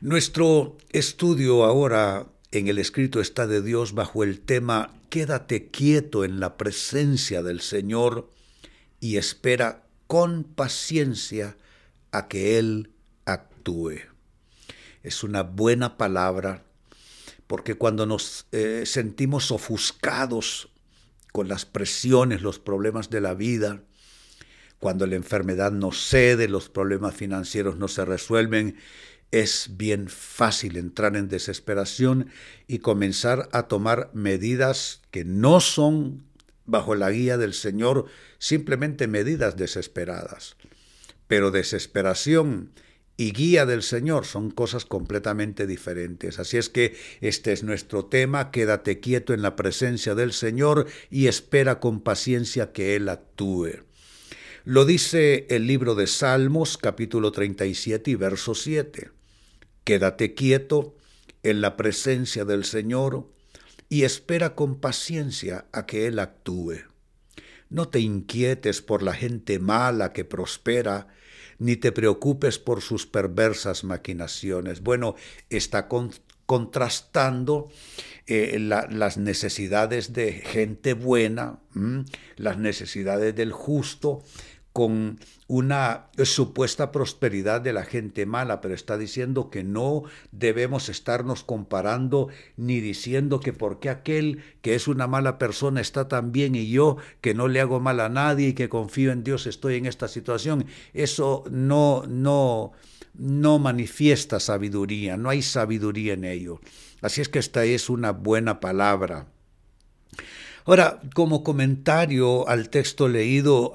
Nuestro estudio ahora en el escrito está de Dios bajo el tema Quédate quieto en la presencia del Señor y espera con paciencia a que Él actúe. Es una buena palabra porque cuando nos eh, sentimos ofuscados con las presiones, los problemas de la vida, cuando la enfermedad nos cede, los problemas financieros no se resuelven, es bien fácil entrar en desesperación y comenzar a tomar medidas que no son bajo la guía del Señor, simplemente medidas desesperadas. Pero desesperación y guía del Señor son cosas completamente diferentes. Así es que este es nuestro tema, quédate quieto en la presencia del Señor y espera con paciencia que Él actúe. Lo dice el libro de Salmos capítulo 37 y verso 7. Quédate quieto en la presencia del Señor y espera con paciencia a que Él actúe. No te inquietes por la gente mala que prospera, ni te preocupes por sus perversas maquinaciones. Bueno, está contrastando eh, las necesidades de gente buena, las necesidades del justo, con una supuesta prosperidad de la gente mala, pero está diciendo que no debemos estarnos comparando ni diciendo que porque aquel que es una mala persona está tan bien y yo que no le hago mal a nadie y que confío en Dios estoy en esta situación. Eso no no no manifiesta sabiduría, no hay sabiduría en ello. Así es que esta es una buena palabra. Ahora, como comentario al texto leído,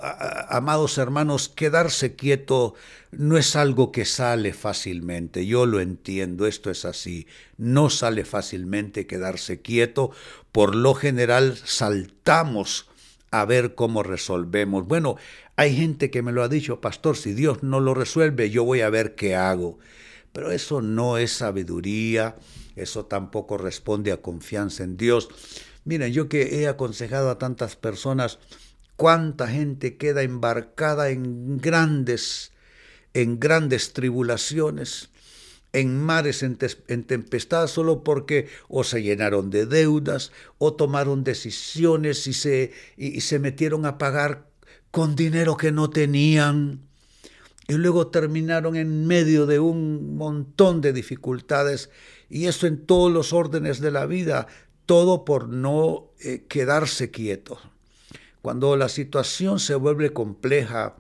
amados hermanos, quedarse quieto no es algo que sale fácilmente, yo lo entiendo, esto es así, no sale fácilmente quedarse quieto, por lo general saltamos a ver cómo resolvemos. Bueno, hay gente que me lo ha dicho, pastor, si Dios no lo resuelve, yo voy a ver qué hago. Pero eso no es sabiduría, eso tampoco responde a confianza en Dios. Miren, yo que he aconsejado a tantas personas, cuánta gente queda embarcada en grandes, en grandes tribulaciones, en mares en, tempestad, solo porque o se llenaron de deudas, o tomaron decisiones y se, y se metieron a pagar con dinero que no tenían. Y luego terminaron en medio de un montón de dificultades, y eso en todos los órdenes de la vida, todo por no eh, quedarse quieto. Cuando la situación se vuelve compleja,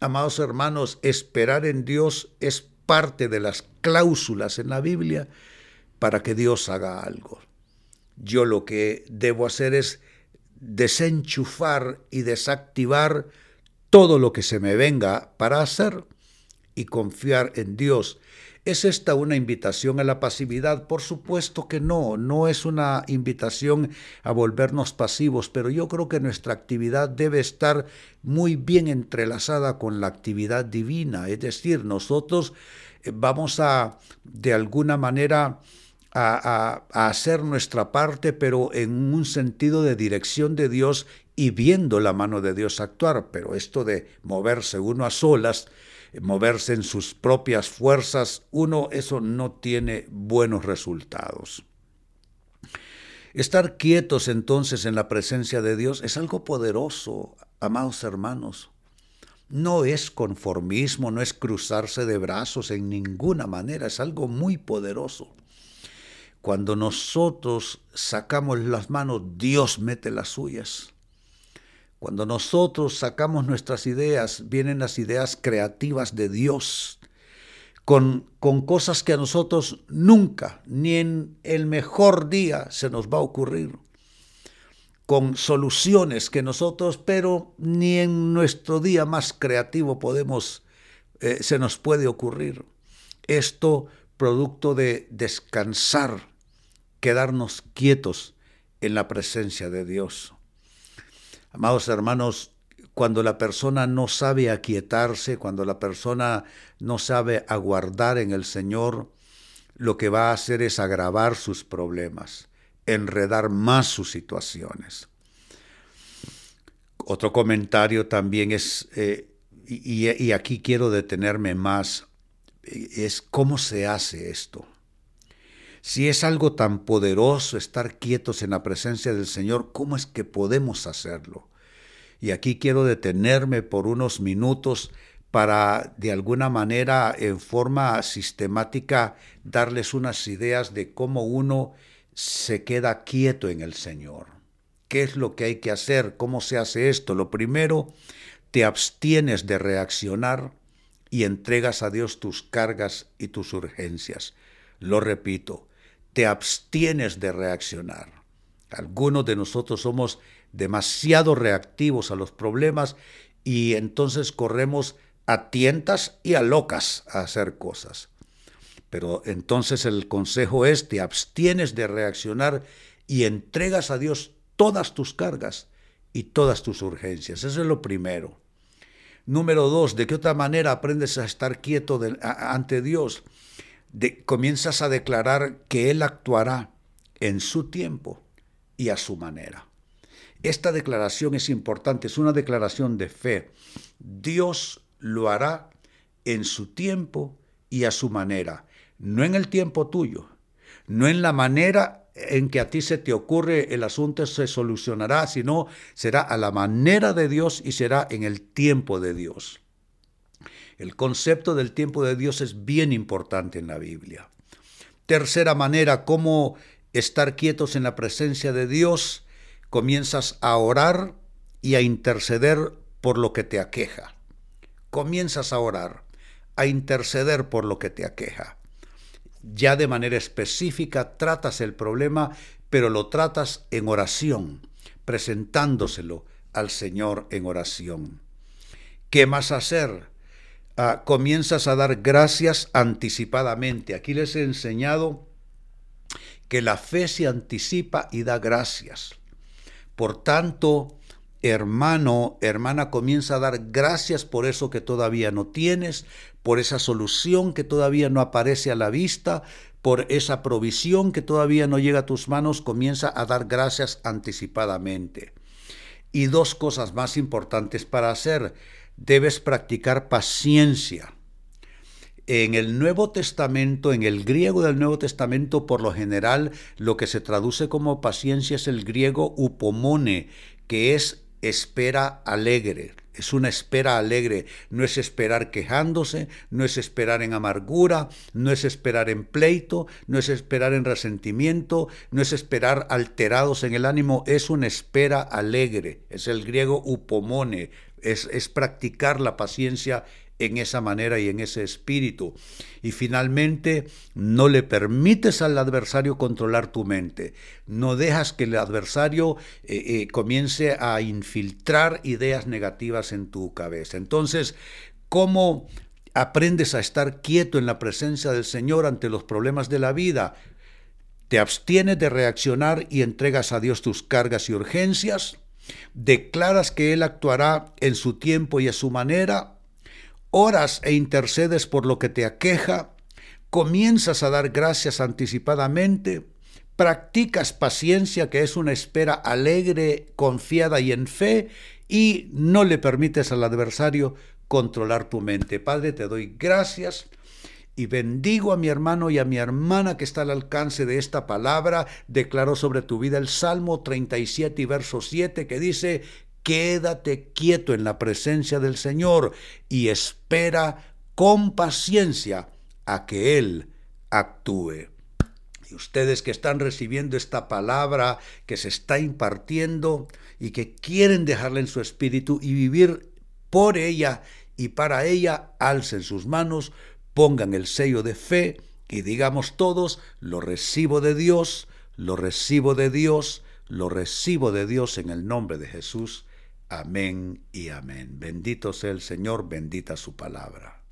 amados hermanos, esperar en Dios es parte de las cláusulas en la Biblia para que Dios haga algo. Yo lo que debo hacer es desenchufar y desactivar todo lo que se me venga para hacer y confiar en Dios ¿Es esta una invitación a la pasividad? Por supuesto que no, no es una invitación a volvernos pasivos, pero yo creo que nuestra actividad debe estar muy bien entrelazada con la actividad divina, es decir, nosotros eh, vamos a, de alguna manera, a, a, hacer nuestra parte, pero en un sentido de dirección de Dios y viendo la mano de Dios actuar. Pero esto de moverse uno a solas, moverse en sus propias fuerzas, uno eso no tiene buenos resultados. Estar quietos entonces en la presencia de Dios es algo poderoso, amados hermanos. No es conformismo, no es cruzarse de brazos en ninguna manera, es algo muy poderoso. Cuando nosotros sacamos las manos, Dios mete las suyas. Cuando nosotros sacamos nuestras ideas, vienen las ideas creativas de Dios, con, con, cosas que a nosotros nunca, ni en el mejor día, se nos va a ocurrir, con soluciones que nosotros, pero ni en nuestro día más creativo podemos, eh, se nos puede ocurrir. Esto producto de descansar, quedarnos quietos en la presencia de Dios. Amados hermanos, cuando la persona no sabe aquietarse, cuando la persona no sabe aguardar en el Señor, lo que va a hacer es agravar sus problemas, enredar más sus situaciones. Otro comentario también es, eh, y, y aquí quiero detenerme más, es cómo se hace esto. Si es algo tan poderoso estar quietos en la presencia del Señor, ¿cómo es que podemos hacerlo? Y aquí quiero detenerme por unos minutos para de alguna manera en forma sistemática darles unas ideas de cómo uno se queda quieto en el Señor. ¿Qué es lo que hay que hacer? ¿Cómo se hace esto? Lo primero, te abstienes de reaccionar y entregas a Dios tus cargas y tus urgencias. Lo repito, te abstienes de reaccionar. Algunos de nosotros somos demasiado reactivos a los problemas y entonces corremos a tientas y a locas a hacer cosas. Pero entonces el consejo es, te abstienes de reaccionar y entregas a Dios todas tus cargas y todas tus urgencias. Eso es lo primero. Número dos, ¿de qué otra manera aprendes a estar quieto ante Dios? Comienzas a declarar que Él actuará en su tiempo y a su manera. Esta declaración es importante, es una declaración de fe. Dios lo hará en su tiempo y a su manera, no en el tiempo tuyo, no en la manera en que a ti se te ocurre el asunto se solucionará, sino será a la manera de Dios y será en el tiempo de Dios. El concepto del tiempo de Dios es bien importante en la Biblia. Tercera manera, cómo estar quietos en la presencia de Dios, comienzas a orar y a interceder por lo que te aqueja. Comienzas a orar, a interceder por lo que te aqueja. Ya de manera específica tratas el problema, pero lo tratas en oración, presentándoselo al Señor en oración. ¿Qué más hacer? Ah, comienzas a dar gracias anticipadamente. Aquí les he enseñado que la fe se anticipa y da gracias. Por tanto, hermano, hermana, comienza a dar gracias por eso que todavía no tienes, por esa solución que todavía no aparece a la vista, por esa provisión que todavía no llega a tus manos, comienza a dar gracias anticipadamente. Y dos cosas más importantes para hacer debes practicar paciencia. En el Nuevo Testamento, en el griego del Nuevo Testamento, por lo general, lo que se traduce como paciencia es el griego upomone, que es espera alegre. Es una espera alegre, no es esperar quejándose, no es esperar en amargura, no es esperar en pleito, no es esperar en resentimiento, no es esperar alterados en el ánimo, es una espera alegre. Es el griego upomone, es, practicar la paciencia en esa manera y en ese espíritu. Y finalmente, no le permites al adversario controlar tu mente. No dejas que el adversario eh, eh, comience a infiltrar ideas negativas en tu cabeza. Entonces, ¿cómo aprendes a estar quieto en la presencia del Señor ante los problemas de la vida? Te abstienes de reaccionar y entregas a Dios tus cargas y urgencias declaras que Él actuará en su tiempo y a su manera, oras e intercedes por lo que te aqueja, comienzas a dar gracias anticipadamente, practicas paciencia, que es una espera alegre, confiada y en fe, y no le permites al adversario controlar tu mente. Padre, te doy gracias y bendigo a mi hermano y a mi hermana que está al alcance de esta palabra. Declaro sobre tu vida el Salmo 37 y verso 7 que dice, quédate quieto en la presencia del Señor y espera con paciencia a que Él actúe. Y ustedes que están recibiendo esta palabra que se está impartiendo y que quieren dejarla en su espíritu y vivir por ella y para ella, alcen sus manos pongan el sello de fe y digamos todos, lo recibo de Dios, lo recibo de Dios, lo recibo de Dios en el nombre de Jesús. Amén y amén. Bendito sea el Señor, bendita su palabra.